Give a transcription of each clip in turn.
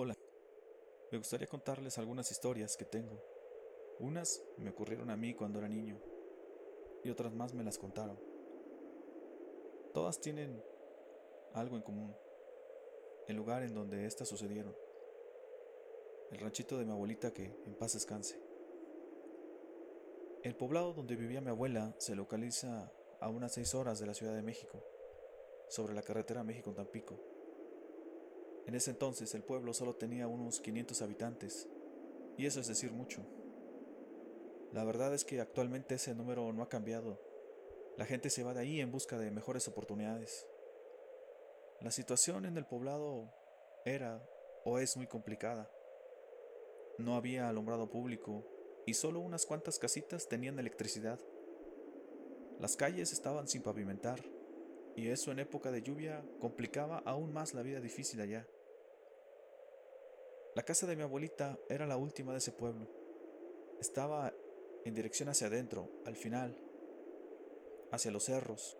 Hola, me gustaría contarles algunas historias que tengo. Unas me ocurrieron a mí cuando era niño y otras más me las contaron. Todas tienen algo en común, el lugar en donde éstas sucedieron, el ranchito de mi abuelita que en paz descanse. El poblado donde vivía mi abuela se localiza a unas seis horas de la Ciudad de México, sobre la carretera México-Tampico. En ese entonces el pueblo solo tenía unos 500 habitantes, y eso es decir mucho. La verdad es que actualmente ese número no ha cambiado. La gente se va de ahí en busca de mejores oportunidades. La situación en el poblado era o es muy complicada. No había alumbrado público y solo unas cuantas casitas tenían electricidad. Las calles estaban sin pavimentar, y eso en época de lluvia complicaba aún más la vida difícil allá. La casa de mi abuelita era la última de ese pueblo. Estaba en dirección hacia adentro, al final, hacia los cerros.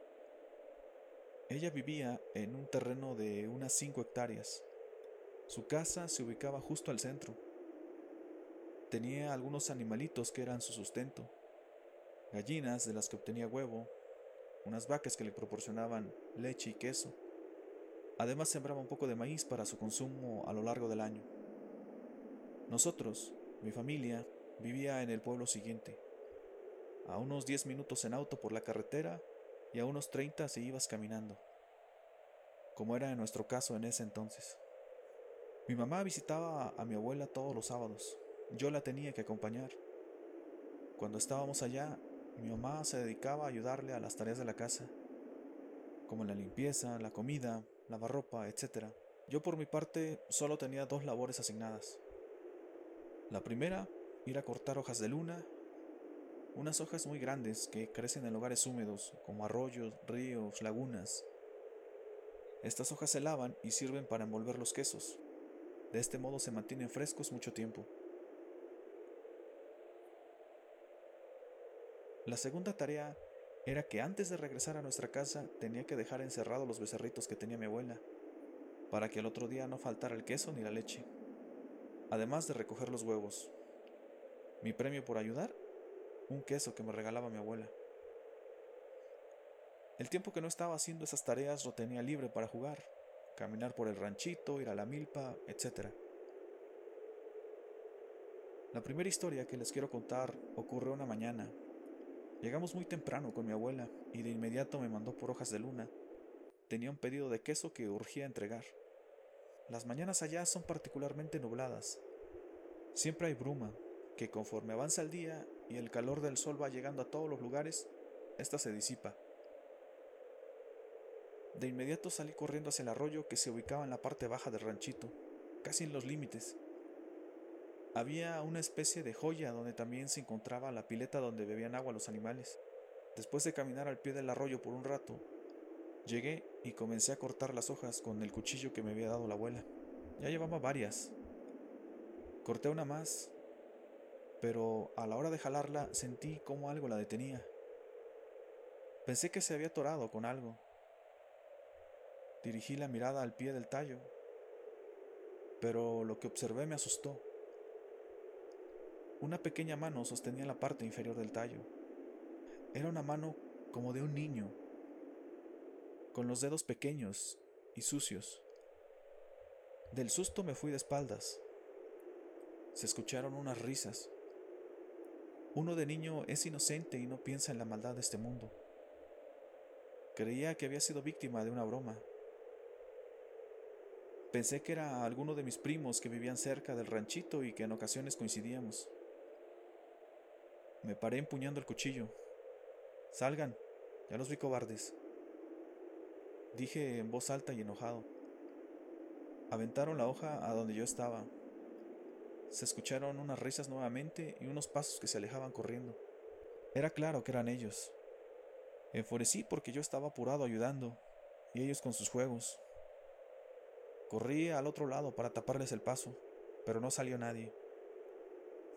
Ella vivía en un terreno de unas cinco hectáreas. Su casa se ubicaba justo al centro. Tenía algunos animalitos que eran su sustento, gallinas de las que obtenía huevo, unas vacas que le proporcionaban leche y queso. Además sembraba un poco de maíz para su consumo a lo largo del año. Nosotros, mi familia, vivía en el pueblo siguiente, a unos 10 minutos en auto por la carretera y a unos 30 si ibas caminando, como era en nuestro caso en ese entonces. Mi mamá visitaba a mi abuela todos los sábados, yo la tenía que acompañar. Cuando estábamos allá, mi mamá se dedicaba a ayudarle a las tareas de la casa, como la limpieza, la comida, lavar ropa, etc. Yo por mi parte solo tenía dos labores asignadas. La primera, ir a cortar hojas de luna, unas hojas muy grandes que crecen en lugares húmedos, como arroyos, ríos, lagunas. Estas hojas se lavan y sirven para envolver los quesos. De este modo se mantienen frescos mucho tiempo. La segunda tarea era que antes de regresar a nuestra casa tenía que dejar encerrados los becerritos que tenía mi abuela, para que el otro día no faltara el queso ni la leche, además de recoger los huevos. Mi premio por ayudar, un queso que me regalaba mi abuela. El tiempo que no estaba haciendo esas tareas lo tenía libre para jugar, caminar por el ranchito, ir a la milpa, etc. La primera historia que les quiero contar ocurrió una mañana Llegamos muy temprano con mi abuela y de inmediato me mandó por hojas de luna. Tenía un pedido de queso que urgía entregar. Las mañanas allá son particularmente nubladas. Siempre hay bruma, que conforme avanza el día y el calor del sol va llegando a todos los lugares, ésta se disipa. De inmediato salí corriendo hacia el arroyo que se ubicaba en la parte baja del ranchito, casi en los límites. Había una especie de joya donde también se encontraba la pileta donde bebían agua los animales. Después de caminar al pie del arroyo por un rato, llegué y comencé a cortar las hojas con el cuchillo que me había dado la abuela. Ya llevaba varias. Corté una más, pero a la hora de jalarla sentí como algo la detenía. Pensé que se había atorado con algo. Dirigí la mirada al pie del tallo, pero lo que observé me asustó. Una pequeña mano sostenía la parte inferior del tallo. Era una mano como de un niño, con los dedos pequeños y sucios. Del susto me fui de espaldas. Se escucharon unas risas. Uno de niño es inocente y no piensa en la maldad de este mundo. Creía que había sido víctima de una broma. Pensé que era alguno de mis primos que vivían cerca del ranchito y que en ocasiones coincidíamos. Me paré empuñando el cuchillo. Salgan, ya los vi cobardes. Dije en voz alta y enojado. Aventaron la hoja a donde yo estaba. Se escucharon unas risas nuevamente y unos pasos que se alejaban corriendo. Era claro que eran ellos. Enfurecí porque yo estaba apurado ayudando, y ellos con sus juegos. Corrí al otro lado para taparles el paso, pero no salió nadie.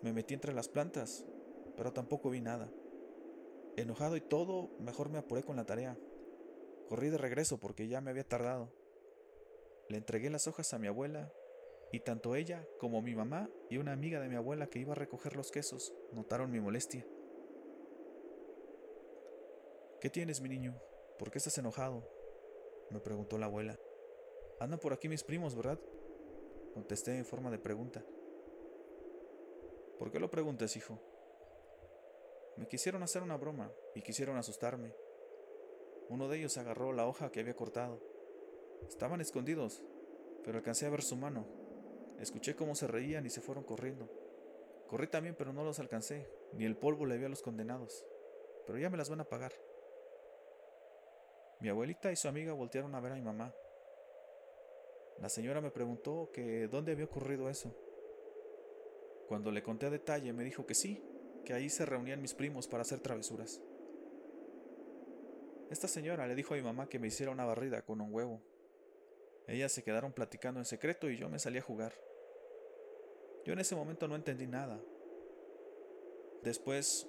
Me metí entre las plantas pero tampoco vi nada. Enojado y todo, mejor me apuré con la tarea. Corrí de regreso porque ya me había tardado. Le entregué las hojas a mi abuela y tanto ella como mi mamá y una amiga de mi abuela que iba a recoger los quesos notaron mi molestia. ¿Qué tienes, mi niño? ¿Por qué estás enojado? me preguntó la abuela. Andan por aquí mis primos, ¿verdad? Contesté en forma de pregunta. ¿Por qué lo preguntas, hijo? Me quisieron hacer una broma y quisieron asustarme. Uno de ellos agarró la hoja que había cortado. Estaban escondidos, pero alcancé a ver su mano. Escuché cómo se reían y se fueron corriendo. Corrí también, pero no los alcancé, ni el polvo le vi a los condenados. Pero ya me las van a pagar. Mi abuelita y su amiga voltearon a ver a mi mamá. La señora me preguntó que dónde había ocurrido eso. Cuando le conté a detalle me dijo que sí, que ahí se reunían mis primos para hacer travesuras. Esta señora le dijo a mi mamá que me hiciera una barrida con un huevo. Ellas se quedaron platicando en secreto y yo me salí a jugar. Yo en ese momento no entendí nada. Después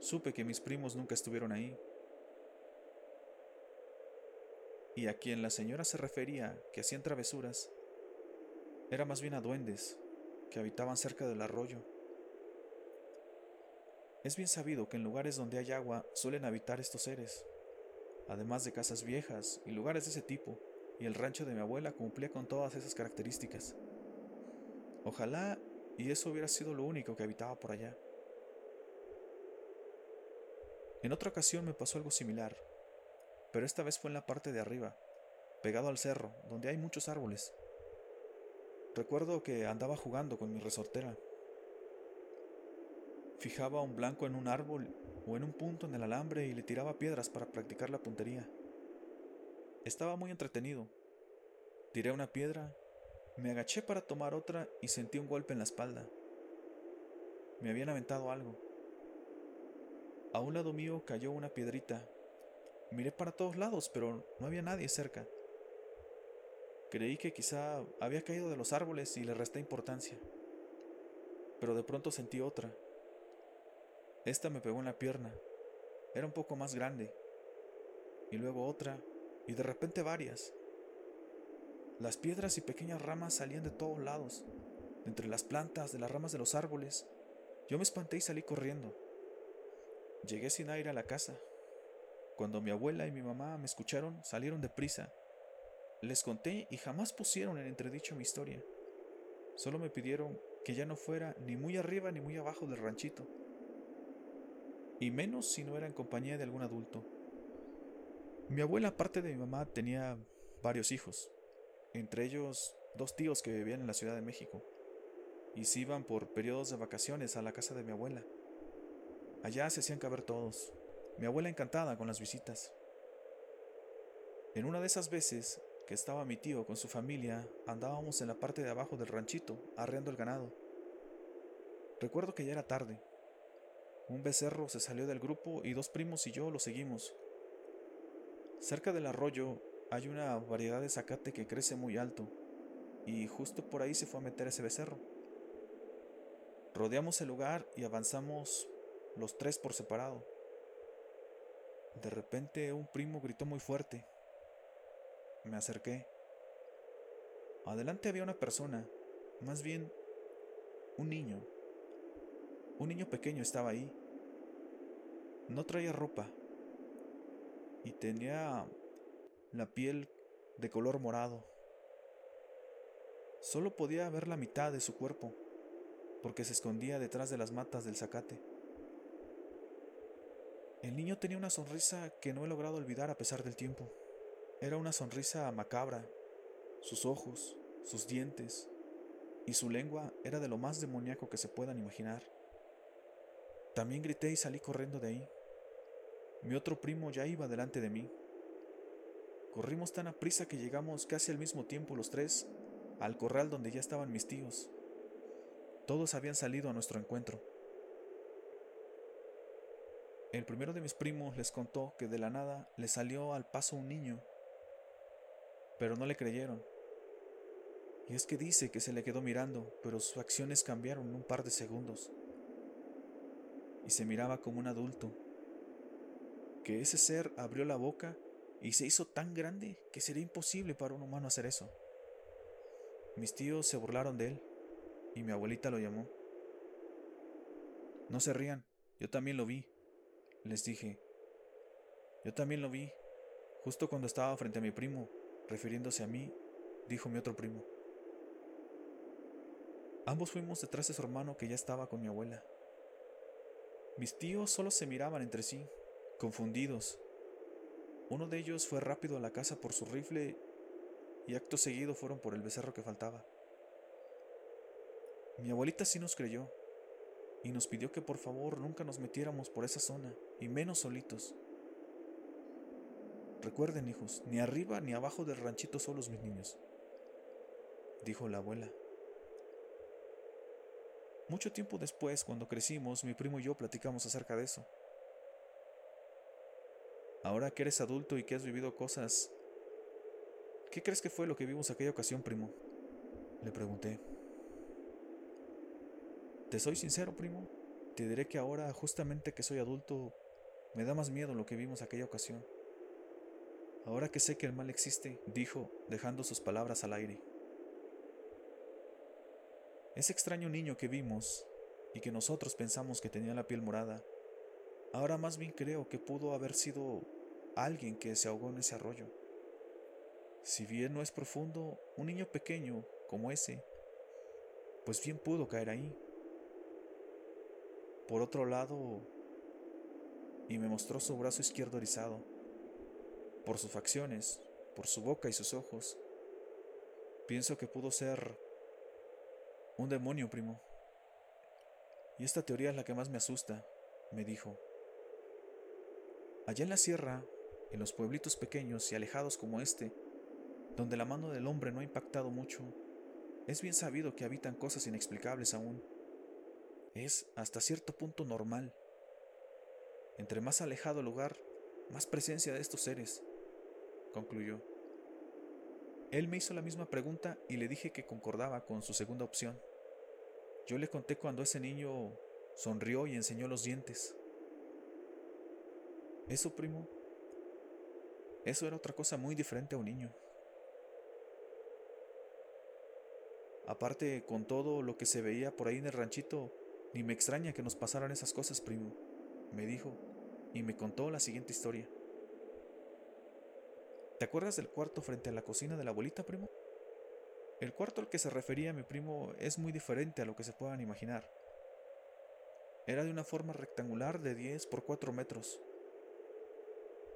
supe que mis primos nunca estuvieron ahí y a quien la señora se refería que hacían travesuras, era más bien a duendes que habitaban cerca del arroyo. Es bien sabido que en lugares donde hay agua suelen habitar estos seres, además de casas viejas y lugares de ese tipo, y el rancho de mi abuela cumplía con todas esas características. Ojalá y eso hubiera sido lo único que habitaba por allá. En otra ocasión me pasó algo similar pero esta vez fue en la parte de arriba, pegado al cerro, donde hay muchos árboles. Recuerdo que andaba jugando con mi resortera. Fijaba un blanco en un árbol o en un punto en el alambre y le tiraba piedras para practicar la puntería. Estaba muy entretenido. Tiré una piedra, me agaché para tomar otra y sentí un golpe en la espalda. Me habían aventado algo. A un lado mío cayó una piedrita Miré para todos lados, pero no había nadie cerca. Creí que quizá había caído de los árboles y le resté importancia. Pero de pronto sentí otra. Esta me pegó en la pierna. Era un poco más grande. Y luego otra, y de repente varias. Las piedras y pequeñas ramas salían de todos lados, entre las plantas, de las ramas de los árboles. Yo me espanté y salí corriendo. Llegué sin aire a la casa, cuando mi abuela y mi mamá me escucharon, salieron deprisa. Les conté y jamás pusieron en entredicho mi historia. Solo me pidieron que ya no fuera ni muy arriba ni muy abajo del ranchito. Y menos si no era en compañía de algún adulto. Mi abuela, aparte de mi mamá, tenía varios hijos, entre ellos dos tíos que vivían en la Ciudad de México, y se iban por periodos de vacaciones a la casa de mi abuela. Allá se hacían caber todos, mi abuela encantada con las visitas. En una de esas veces que estaba mi tío con su familia, andábamos en la parte de abajo del ranchito, arreando el ganado. Recuerdo que ya era tarde. Un becerro se salió del grupo y dos primos y yo lo seguimos. Cerca del arroyo hay una variedad de zacate que crece muy alto, y justo por ahí se fue a meter ese becerro. Rodeamos el lugar y avanzamos los tres por separado. De repente un primo gritó muy fuerte. Me acerqué. Adelante había una persona, más bien un niño. Un niño pequeño estaba ahí. No traía ropa y tenía la piel de color morado. Solo podía ver la mitad de su cuerpo porque se escondía detrás de las matas del zacate. El niño tenía una sonrisa que no he logrado olvidar a pesar del tiempo. Era una sonrisa macabra. Sus ojos, sus dientes y su lengua era de lo más demoníaco que se puedan imaginar. También grité y salí corriendo de ahí. Mi otro primo ya iba delante de mí. Corrimos tan a prisa que llegamos casi al mismo tiempo los tres al corral donde ya estaban mis tíos. Todos habían salido a nuestro encuentro. El primero de mis primos les contó que de la nada le salió al paso un niño, pero no le creyeron. Y es que dice que se le quedó mirando, pero sus acciones cambiaron en un par de segundos. Y se miraba como un adulto. Que ese ser abrió la boca y se hizo tan grande que sería imposible para un humano hacer eso. Mis tíos se burlaron de él y mi abuelita lo llamó. No se rían, yo también lo vi, les dije. Yo también lo vi, justo cuando estaba frente a mi primo, refiriéndose a mí, dijo mi otro primo. Ambos fuimos detrás de su hermano que ya estaba con mi abuela. Mis tíos solo se miraban entre sí, confundidos. Uno de ellos fue rápido a la casa por su rifle y acto seguido fueron por el becerro que faltaba. Mi abuelita sí nos creyó y nos pidió que por favor nunca nos metiéramos por esa zona y menos solitos. Recuerden, hijos, ni arriba ni abajo del ranchito solos mis niños, dijo la abuela. Mucho tiempo después, cuando crecimos, mi primo y yo platicamos acerca de eso. Ahora que eres adulto y que has vivido cosas, ¿qué crees que fue lo que vimos aquella ocasión, primo? Le pregunté. Te soy sincero, primo. Te diré que ahora, justamente que soy adulto, me da más miedo lo que vimos aquella ocasión. Ahora que sé que el mal existe, dijo, dejando sus palabras al aire. Ese extraño niño que vimos y que nosotros pensamos que tenía la piel morada, ahora más bien creo que pudo haber sido alguien que se ahogó en ese arroyo. Si bien no es profundo, un niño pequeño como ese, pues bien pudo caer ahí. Por otro lado, y me mostró su brazo izquierdo erizado. Por sus facciones, por su boca y sus ojos, pienso que pudo ser un demonio, primo. Y esta teoría es la que más me asusta, me dijo. Allá en la sierra, en los pueblitos pequeños y alejados como este, donde la mano del hombre no ha impactado mucho, es bien sabido que habitan cosas inexplicables aún es hasta cierto punto normal. Entre más alejado el lugar, más presencia de estos seres, concluyó. Él me hizo la misma pregunta y le dije que concordaba con su segunda opción. Yo le conté cuando ese niño sonrió y enseñó los dientes. Eso, primo, eso era otra cosa muy diferente a un niño. Aparte, con todo lo que se veía por ahí en el ranchito, ni me extraña que nos pasaran esas cosas, primo, me dijo, y me contó la siguiente historia. ¿Te acuerdas del cuarto frente a la cocina de la abuelita, primo? El cuarto al que se refería mi primo es muy diferente a lo que se puedan imaginar. Era de una forma rectangular de 10 por 4 metros.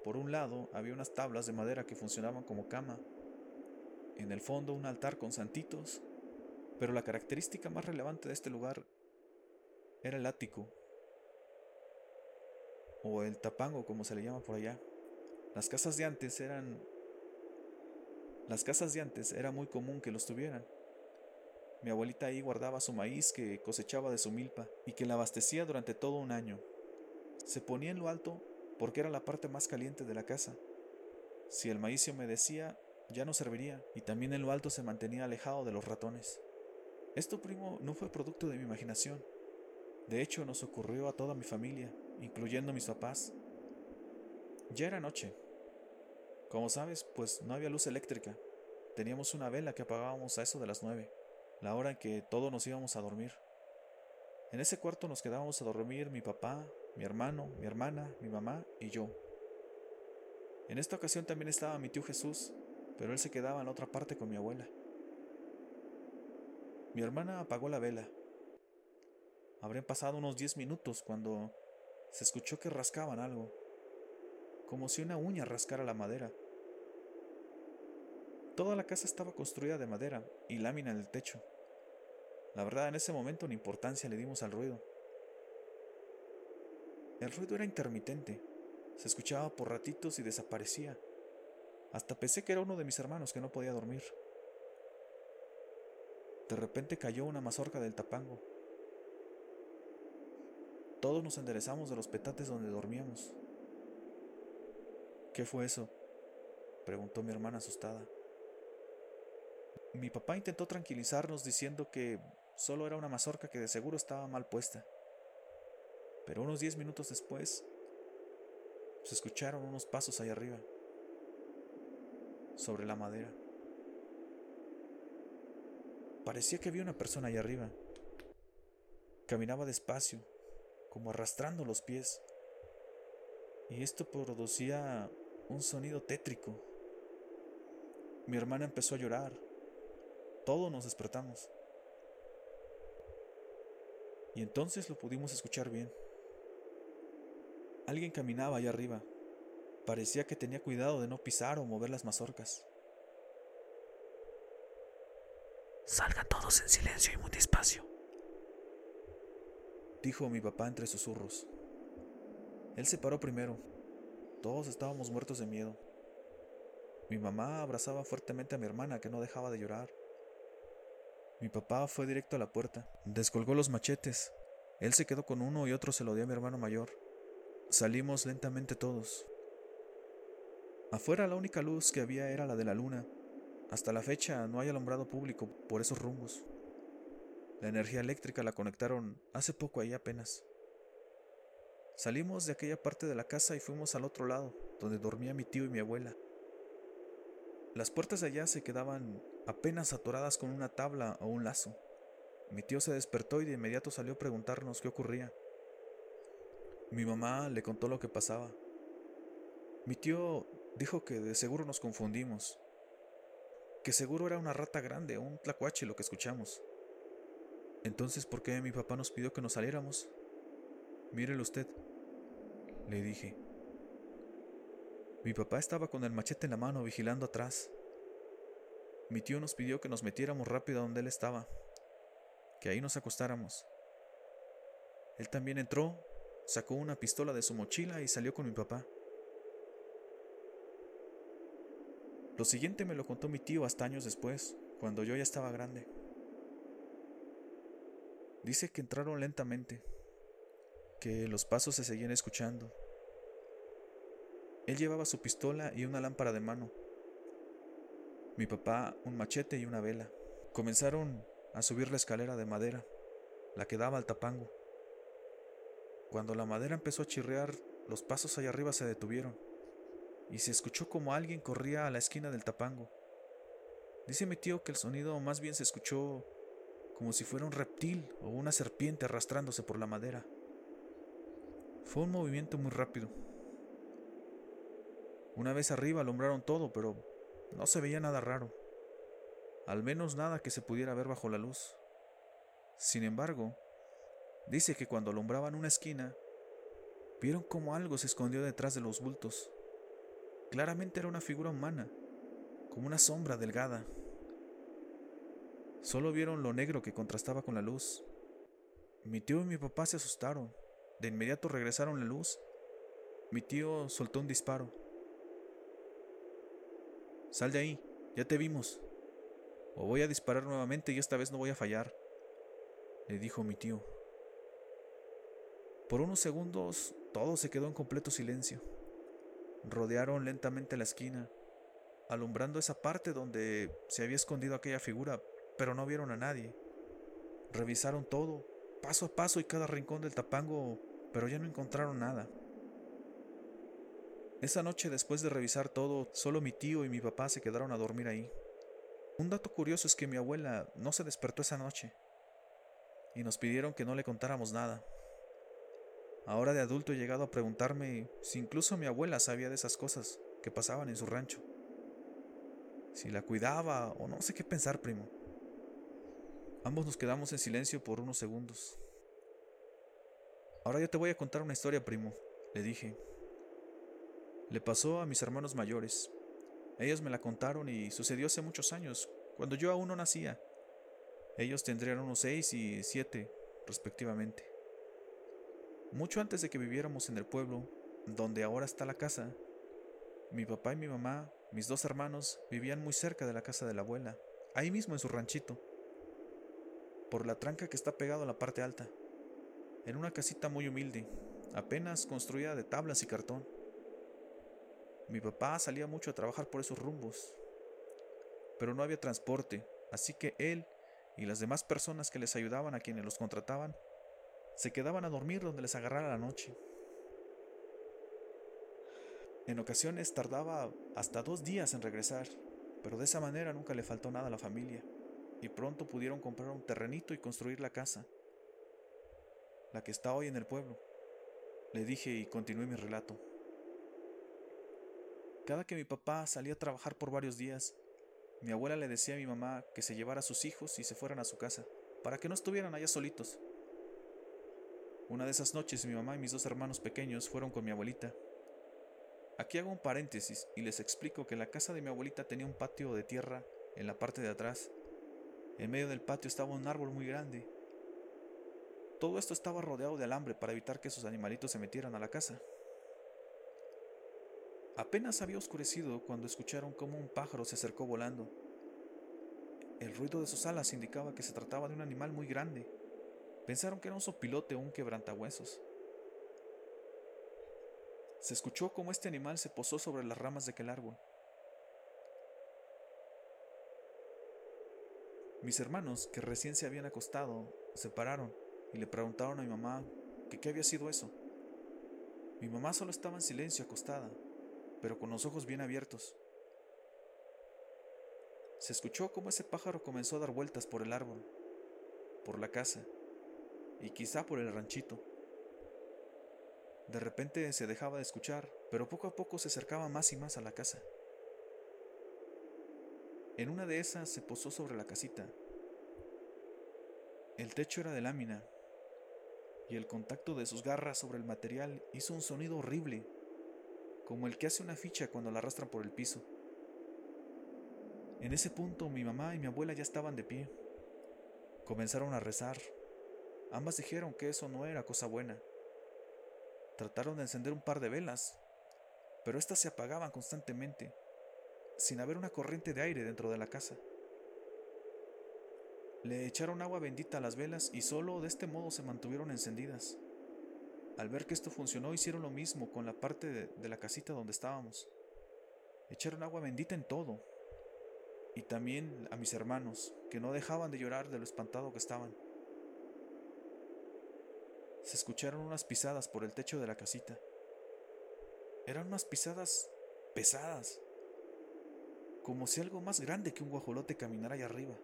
Por un lado había unas tablas de madera que funcionaban como cama. En el fondo un altar con santitos. Pero la característica más relevante de este lugar era el ático, o el tapango como se le llama por allá. Las casas de antes eran... Las casas de antes era muy común que los tuvieran. Mi abuelita ahí guardaba su maíz que cosechaba de su milpa y que la abastecía durante todo un año. Se ponía en lo alto porque era la parte más caliente de la casa. Si el maíz se humedecía, ya no serviría, y también en lo alto se mantenía alejado de los ratones. Esto, primo, no fue producto de mi imaginación. De hecho, nos ocurrió a toda mi familia, incluyendo mis papás. Ya era noche. Como sabes, pues no había luz eléctrica. Teníamos una vela que apagábamos a eso de las nueve, la hora en que todos nos íbamos a dormir. En ese cuarto nos quedábamos a dormir mi papá, mi hermano, mi hermana, mi mamá y yo. En esta ocasión también estaba mi tío Jesús, pero él se quedaba en otra parte con mi abuela. Mi hermana apagó la vela Habrían pasado unos diez minutos cuando se escuchó que rascaban algo, como si una uña rascara la madera. Toda la casa estaba construida de madera y lámina en el techo. La verdad, en ese momento ni importancia le dimos al ruido. El ruido era intermitente, se escuchaba por ratitos y desaparecía. Hasta pensé que era uno de mis hermanos que no podía dormir. De repente cayó una mazorca del tapango todos nos enderezamos de los petates donde dormíamos. ¿Qué fue eso? preguntó mi hermana asustada. Mi papá intentó tranquilizarnos diciendo que solo era una mazorca que de seguro estaba mal puesta. Pero unos diez minutos después se escucharon unos pasos ahí arriba, sobre la madera. parecía que había una persona ahí arriba. Caminaba despacio, como arrastrando los pies. Y esto producía un sonido tétrico. Mi hermana empezó a llorar. Todos nos despertamos. Y entonces lo pudimos escuchar bien. Alguien caminaba allá arriba. Parecía que tenía cuidado de no pisar o mover las mazorcas. Salgan todos en silencio y muy despacio, dijo mi papá entre susurros. Él se paró primero. Todos estábamos muertos de miedo. Mi mamá abrazaba fuertemente a mi hermana que no dejaba de llorar. Mi papá fue directo a la puerta, descolgó los machetes. Él se quedó con uno y otro se lo dio a mi hermano mayor. Salimos lentamente todos. Afuera la única luz que había era la de la luna, hasta la fecha no hay alumbrado público por esos rumbos. La energía eléctrica la conectaron hace poco ahí apenas. Salimos de aquella parte de la casa y fuimos al otro lado, donde dormía mi tío y mi abuela. Las puertas de allá se quedaban apenas atoradas con una tabla o un lazo. Mi tío se despertó y de inmediato salió a preguntarnos qué ocurría. Mi mamá le contó lo que pasaba. Mi tío dijo que de seguro nos confundimos, que seguro era una rata grande o un tlacuache lo que escuchamos. Entonces, ¿por qué mi papá nos pidió que nos saliéramos? Mírelo usted, le dije. Mi papá estaba con el machete en la mano vigilando atrás. Mi tío nos pidió que nos metiéramos rápido a donde él estaba, que ahí nos acostáramos. Él también entró, sacó una pistola de su mochila y salió con mi papá. Lo siguiente me lo contó mi tío hasta años después, cuando yo ya estaba grande. Dice que entraron lentamente, que los pasos se seguían escuchando. Él llevaba su pistola y una lámpara de mano. Mi papá un machete y una vela. Comenzaron a subir la escalera de madera, la que daba al tapango. Cuando la madera empezó a chirrear, los pasos allá arriba se detuvieron y se escuchó como alguien corría a la esquina del tapango. Dice mi tío que el sonido más bien se escuchó como si fuera un reptil o una serpiente arrastrándose por la madera. Fue un movimiento muy rápido. Una vez arriba alumbraron todo, pero no se veía nada raro. Al menos nada que se pudiera ver bajo la luz. Sin embargo, dice que cuando alumbraban una esquina, vieron como algo se escondió detrás de los bultos. Claramente era una figura humana, como una sombra delgada. Solo vieron lo negro que contrastaba con la luz. Mi tío y mi papá se asustaron. De inmediato regresaron la luz. Mi tío soltó un disparo. Sal de ahí, ya te vimos. O voy a disparar nuevamente y esta vez no voy a fallar, le dijo mi tío. Por unos segundos todo se quedó en completo silencio. Rodearon lentamente la esquina, alumbrando esa parte donde se había escondido aquella figura, pero no vieron a nadie. Revisaron todo, paso a paso y cada rincón del tapango, pero ya no encontraron nada. Esa noche, después de revisar todo, solo mi tío y mi papá se quedaron a dormir ahí. Un dato curioso es que mi abuela no se despertó esa noche y nos pidieron que no le contáramos nada. Ahora de adulto he llegado a preguntarme si incluso mi abuela sabía de esas cosas que pasaban en su rancho. Si la cuidaba o no sé qué pensar, primo. Ambos nos quedamos en silencio por unos segundos. Ahora yo te voy a contar una historia, primo, le dije. Le pasó a mis hermanos mayores. Ellos me la contaron y sucedió hace muchos años, cuando yo aún no nacía. Ellos tendrían unos seis y siete, respectivamente. Mucho antes de que viviéramos en el pueblo, donde ahora está la casa, mi papá y mi mamá, mis dos hermanos, vivían muy cerca de la casa de la abuela, ahí mismo en su ranchito, por la tranca que está pegado a la parte alta, en una casita muy humilde, apenas construida de tablas y cartón. Mi papá salía mucho a trabajar por esos rumbos, pero no había transporte, así que él y las demás personas que les ayudaban a quienes los contrataban se quedaban a dormir donde les agarrara la noche. En ocasiones tardaba hasta dos días en regresar, pero de esa manera nunca le faltó nada a la familia. Y pronto pudieron comprar un terrenito y construir la casa, la que está hoy en el pueblo. Le dije y continué mi relato. Cada que mi papá salía a trabajar por varios días, mi abuela le decía a mi mamá que se llevara a sus hijos y se fueran a su casa, para que no estuvieran allá solitos. Una de esas noches mi mamá y mis dos hermanos pequeños fueron con mi abuelita. Aquí hago un paréntesis y les explico que la casa de mi abuelita tenía un patio de tierra en la parte de atrás. En medio del patio estaba un árbol muy grande. Todo esto estaba rodeado de alambre para evitar que sus animalitos se metieran a la casa. Apenas había oscurecido cuando escucharon cómo un pájaro se acercó volando. El ruido de sus alas indicaba que se trataba de un animal muy grande. Pensaron que era un sopilote o un quebrantahuesos. Se escuchó cómo este animal se posó sobre las ramas de aquel árbol. Mis hermanos, que recién se habían acostado, se pararon y le preguntaron a mi mamá que qué había sido eso. Mi mamá solo estaba en silencio acostada, pero con los ojos bien abiertos. Se escuchó cómo ese pájaro comenzó a dar vueltas por el árbol, por la casa y quizá por el ranchito. De repente se dejaba de escuchar, pero poco a poco se acercaba más y más a la casa. En una de esas se posó sobre la casita. El techo era de lámina, y el contacto de sus garras sobre el material hizo un sonido horrible como el que hace una ficha cuando la arrastran por el piso. En ese punto mi mamá y mi abuela ya estaban de pie. Comenzaron a rezar. Ambas dijeron que eso no era cosa buena. Trataron de encender un par de velas, pero éstas se apagaban constantemente, sin haber una corriente de aire dentro de la casa. Le echaron agua bendita a las velas y solo de este modo se mantuvieron encendidas. Al ver que esto funcionó, hicieron lo mismo con la parte de, la casita donde estábamos. Echaron agua bendita en todo. Y también a mis hermanos, que no dejaban de llorar de lo espantado que estaban. Se escucharon unas pisadas por el techo de la casita. Eran unas pisadas pesadas, como si algo más grande que un guajolote caminara allá arriba.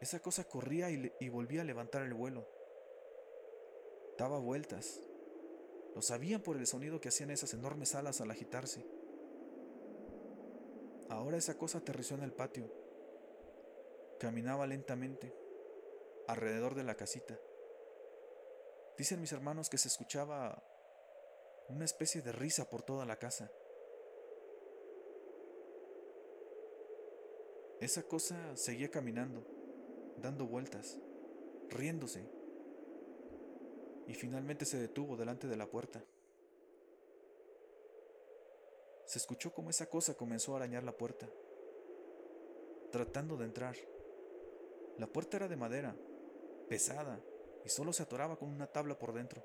Esa cosa corría y, volvía a levantar el vuelo daba vueltas. Lo sabían por el sonido que hacían esas enormes alas al agitarse. Ahora esa cosa aterrizó en el patio. Caminaba lentamente, alrededor de la casita. Dicen mis hermanos que se escuchaba una especie de risa por toda la casa. Esa cosa seguía caminando, dando vueltas, riéndose, y finalmente se detuvo delante de la puerta. Se escuchó como esa cosa comenzó a arañar la puerta, tratando de entrar. La puerta era de madera, pesada, y solo se atoraba con una tabla por dentro.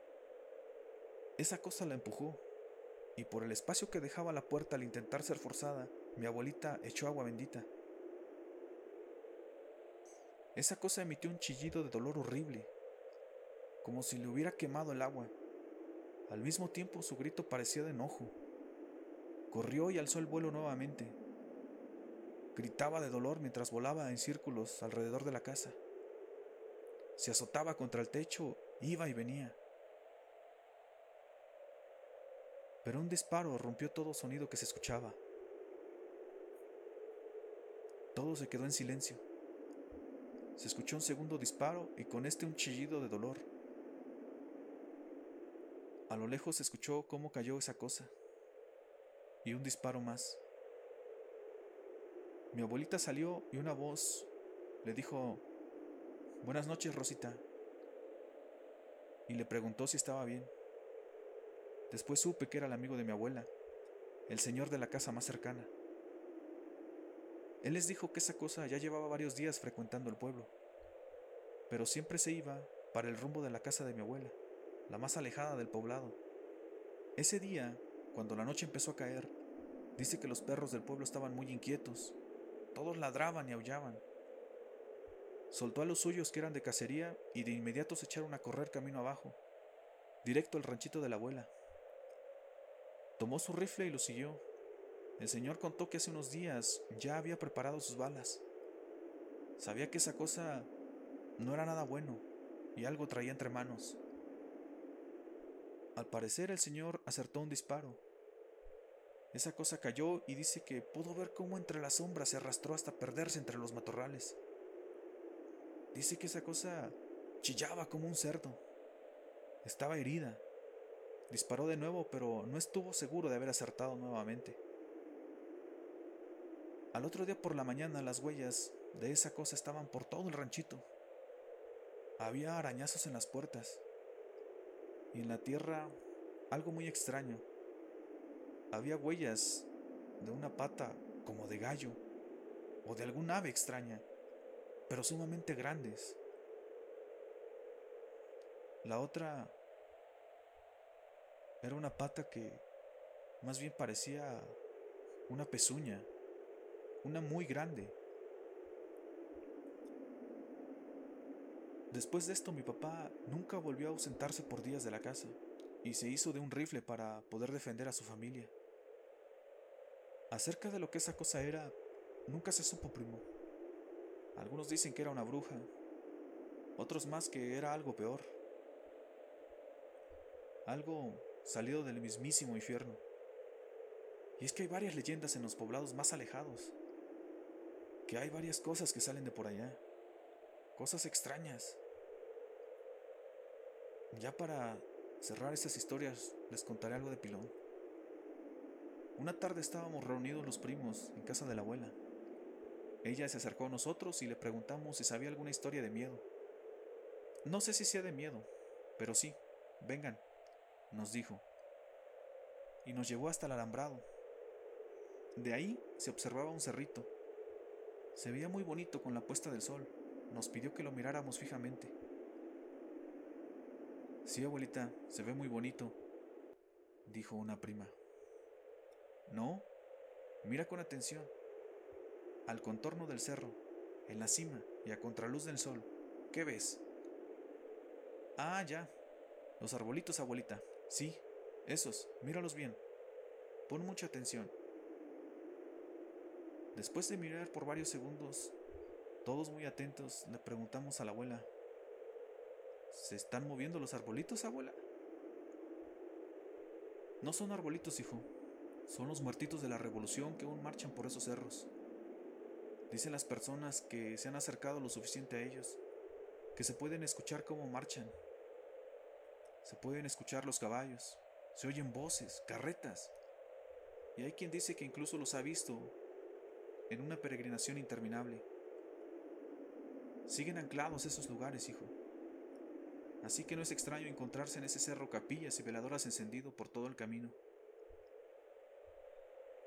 Esa cosa la empujó, y por el espacio que dejaba la puerta al intentar ser forzada, mi abuelita echó agua bendita. Esa cosa emitió un chillido de dolor horrible como si le hubiera quemado el agua. Al mismo tiempo su grito parecía de enojo. Corrió y alzó el vuelo nuevamente. Gritaba de dolor mientras volaba en círculos alrededor de la casa. Se azotaba contra el techo, iba y venía. Pero un disparo rompió todo sonido que se escuchaba. Todo se quedó en silencio. Se escuchó un segundo disparo y con este un chillido de dolor. A lo lejos se escuchó cómo cayó esa cosa. Y un disparo más. Mi abuelita salió y una voz le dijo, Buenas noches, Rosita. Y le preguntó si estaba bien. Después supe que era el amigo de mi abuela, el señor de la casa más cercana. Él les dijo que esa cosa ya llevaba varios días frecuentando el pueblo, pero siempre se iba para el rumbo de la casa de mi abuela la más alejada del poblado. Ese día, cuando la noche empezó a caer, dice que los perros del pueblo estaban muy inquietos. Todos ladraban y aullaban. Soltó a los suyos que eran de cacería y de inmediato se echaron a correr camino abajo, directo al ranchito de la abuela. Tomó su rifle y lo siguió. El señor contó que hace unos días ya había preparado sus balas. Sabía que esa cosa no era nada bueno y algo traía entre manos. Al parecer el señor acertó un disparo. Esa cosa cayó y dice que pudo ver cómo entre las sombras se arrastró hasta perderse entre los matorrales. Dice que esa cosa chillaba como un cerdo. Estaba herida. Disparó de nuevo, pero no estuvo seguro de haber acertado nuevamente. Al otro día por la mañana las huellas de esa cosa estaban por todo el ranchito. Había arañazos en las puertas y en la tierra algo muy extraño. Había huellas de una pata como de gallo o de algún ave extraña, pero sumamente grandes. La otra era una pata que más bien parecía una pezuña, una muy grande. Después de esto mi papá nunca volvió a ausentarse por días de la casa y se hizo de un rifle para poder defender a su familia. Acerca de lo que esa cosa era, nunca se supo, primo. Algunos dicen que era una bruja, otros más que era algo peor. Algo salido del mismísimo infierno. Y es que hay varias leyendas en los poblados más alejados, que hay varias cosas que salen de por allá cosas extrañas. Ya para cerrar estas historias, les contaré algo de Pilón. Una tarde estábamos reunidos los primos en casa de la abuela. Ella se acercó a nosotros y le preguntamos si sabía alguna historia de miedo. No sé si sea de miedo, pero sí, vengan, nos dijo. Y nos llevó hasta el alambrado. De ahí se observaba un cerrito. Se veía muy bonito con la puesta del sol nos pidió que lo miráramos fijamente. Sí, abuelita, se ve muy bonito, dijo una prima. No, mira con atención. Al contorno del cerro, en la cima y a contraluz del sol, ¿qué ves? Ah, ya. Los arbolitos, abuelita. Sí, esos, míralos bien. Pon mucha atención. Después de mirar por varios segundos, todos muy atentos, le preguntamos a la abuela, ¿se están moviendo los arbolitos, abuela? No son arbolitos, hijo, son los muertitos de la revolución que aún marchan por esos cerros. Dicen las personas que se han acercado lo suficiente a ellos, que se pueden escuchar cómo marchan. Se pueden escuchar los caballos, se oyen voces, carretas. Y hay quien dice que incluso los ha visto en una peregrinación interminable. Siguen anclados esos lugares, hijo. Así que no es extraño encontrarse en ese cerro capillas y veladoras encendido por todo el camino.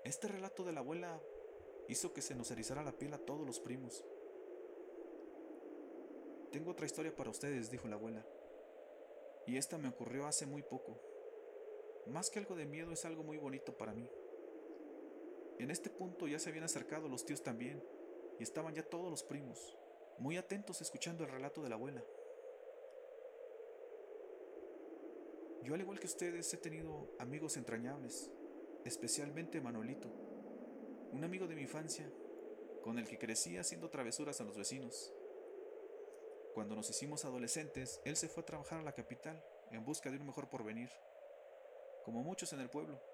Este relato de la abuela hizo que se nos erizara la piel a todos los primos. Tengo otra historia para ustedes, dijo la abuela. Y esta me ocurrió hace muy poco. Más que algo de miedo es algo muy bonito para mí. En este punto ya se habían acercado los tíos también, y estaban ya todos los primos muy atentos escuchando el relato de la abuela. Yo al igual que ustedes he tenido amigos entrañables, especialmente Manuelito, un amigo de mi infancia, con el que crecí haciendo travesuras a los vecinos. Cuando nos hicimos adolescentes, él se fue a trabajar a la capital en busca de un mejor porvenir, como muchos en el pueblo.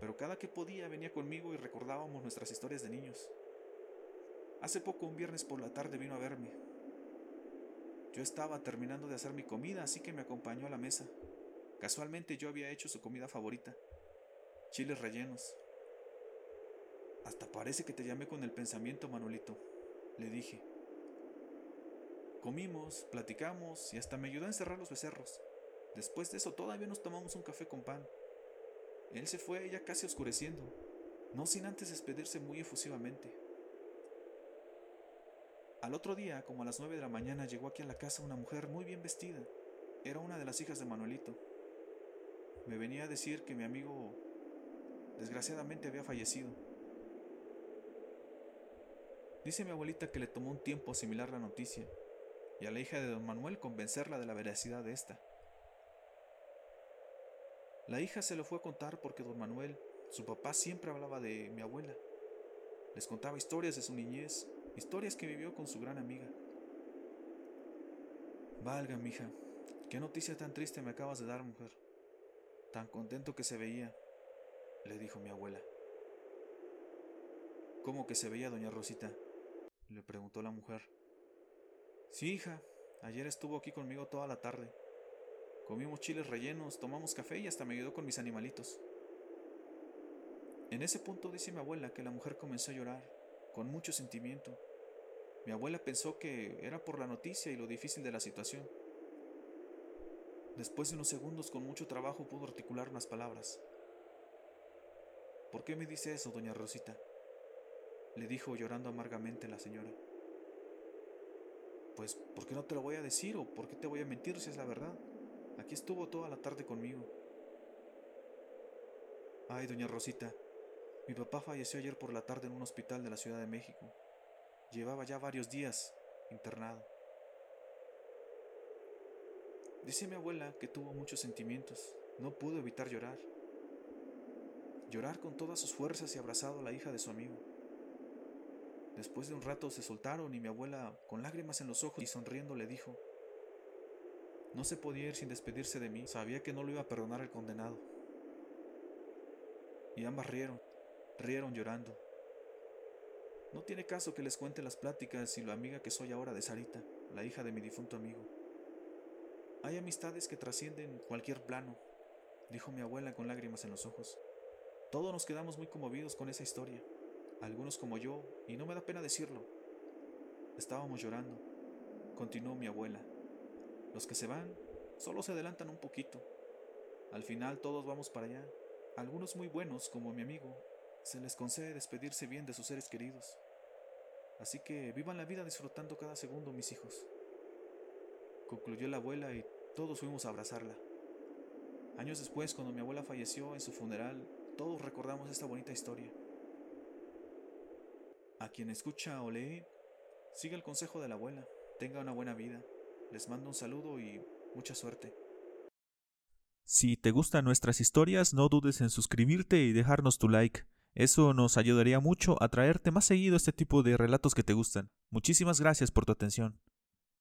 Pero cada que podía venía conmigo y recordábamos nuestras historias de niños. Hace poco, un viernes por la tarde, vino a verme. Yo estaba terminando de hacer mi comida, así que me acompañó a la mesa. Casualmente yo había hecho su comida favorita, chiles rellenos. Hasta parece que te llamé con el pensamiento, Manuelito, le dije. Comimos, platicamos y hasta me ayudó a encerrar los becerros. Después de eso todavía nos tomamos un café con pan. Él se fue ya casi oscureciendo, no sin antes despedirse muy efusivamente. Al otro día, como a las nueve de la mañana, llegó aquí a la casa una mujer muy bien vestida. Era una de las hijas de Manuelito. Me venía a decir que mi amigo desgraciadamente había fallecido. Dice mi abuelita que le tomó un tiempo asimilar la noticia y a la hija de don Manuel convencerla de la veracidad de esta. La hija se lo fue a contar porque don Manuel, su papá, siempre hablaba de mi abuela. Les contaba historias de su niñez historias que vivió con su gran amiga. Valga, mija, qué noticia tan triste me acabas de dar, mujer. Tan contento que se veía, le dijo mi abuela. ¿Cómo que se veía, doña Rosita? le preguntó la mujer. Sí, hija, ayer estuvo aquí conmigo toda la tarde. Comimos chiles rellenos, tomamos café y hasta me ayudó con mis animalitos. En ese punto dice mi abuela que la mujer comenzó a llorar, con mucho sentimiento. Mi abuela pensó que era por la noticia y lo difícil de la situación. Después de unos segundos con mucho trabajo pudo articular unas palabras. ¿Por qué me dice eso, doña Rosita? le dijo llorando amargamente la señora. Pues, ¿por qué no te lo voy a decir o por qué te voy a mentir si es la verdad? Aquí estuvo toda la tarde conmigo. Ay, doña Rosita, mi papá falleció ayer por la tarde en un hospital de la Ciudad de México. Llevaba ya varios días internado. Dice mi abuela que tuvo muchos sentimientos. No pudo evitar llorar. Llorar con todas sus fuerzas y abrazado a la hija de su amigo. Después de un rato se soltaron y mi abuela, con lágrimas en los ojos y sonriendo, le dijo, no se podía ir sin despedirse de mí, sabía que no lo iba a perdonar el condenado. Y ambas rieron, rieron llorando. No tiene caso que les cuente las pláticas y lo amiga que soy ahora de Sarita, la hija de mi difunto amigo. Hay amistades que trascienden cualquier plano, dijo mi abuela con lágrimas en los ojos. Todos nos quedamos muy conmovidos con esa historia, algunos como yo, y no me da pena decirlo. Estábamos llorando, continuó mi abuela. Los que se van solo se adelantan un poquito. Al final todos vamos para allá. Algunos muy buenos, como mi amigo, se les concede despedirse bien de sus seres queridos. Así que vivan la vida disfrutando cada segundo, mis hijos. Concluyó la abuela y todos fuimos a abrazarla. Años después, cuando mi abuela falleció en su funeral, todos recordamos esta bonita historia. A quien escucha o lee, siga el consejo de la abuela, tenga una buena vida. Les mando un saludo y mucha suerte. Si te gustan nuestras historias, no dudes en suscribirte y dejarnos tu like. Eso nos ayudaría mucho a traerte más seguido este tipo de relatos que te gustan. Muchísimas gracias por tu atención.